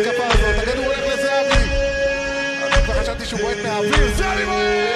התקפה הזאת, הכדור הולך לזהבי. אני חשבתי שהוא בועט מהאוויר, זה אני בועט!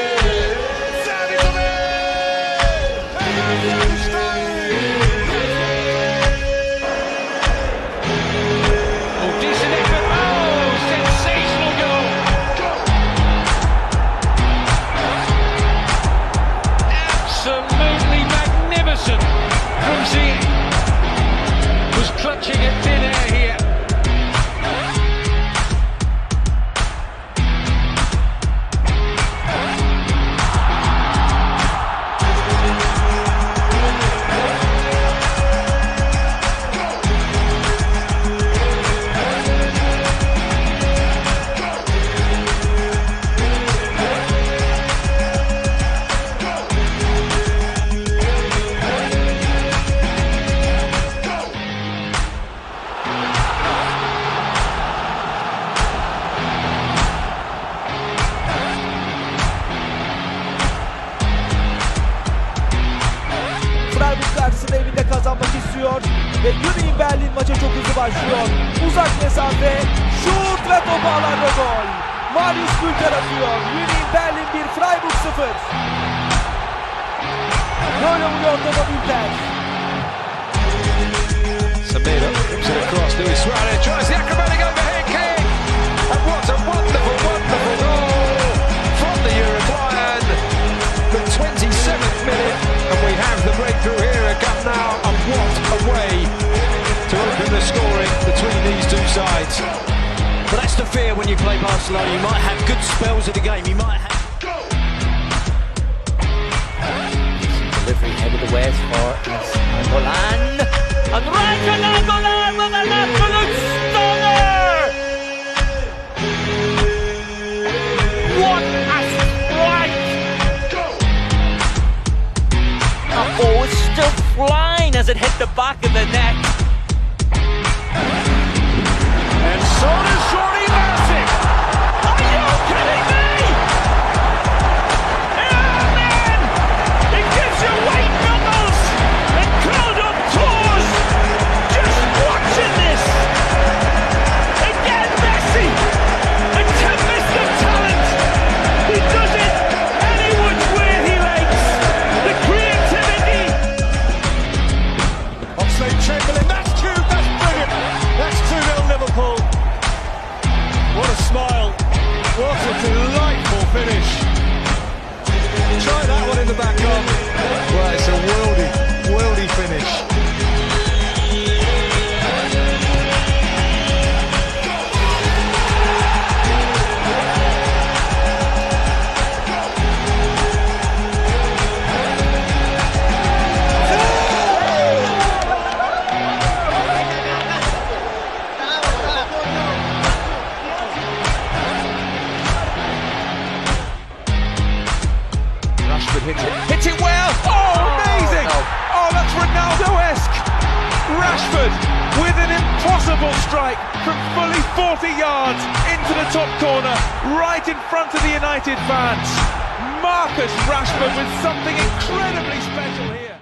Kazanmak istiyor. Ve Union Berlin maça çok hızlı başlıyor. Uzak mesafe, şut ve top ağlarda gol. Marius Gülter atıyor. Union Berlin 1, Freiburg 0. Böyle vuruyor topa Gülter. Whips it across. Luis Suarez tries the acrobatic sides. But that's the fear when you play Barcelona. You might have good spells of the game. You might have. Delivery headed away for Angolan. And Ryan Angolan with an absolute stunner! What a strike! The ball is still flying as it hit the back of the net. So does Rashford hits it. Hits it well. Oh, amazing. Oh, oh, that's Ronaldo-esque. Rashford with an impossible strike from fully 40 yards into the top corner, right in front of the United fans. Marcus Rashford with something incredibly special here.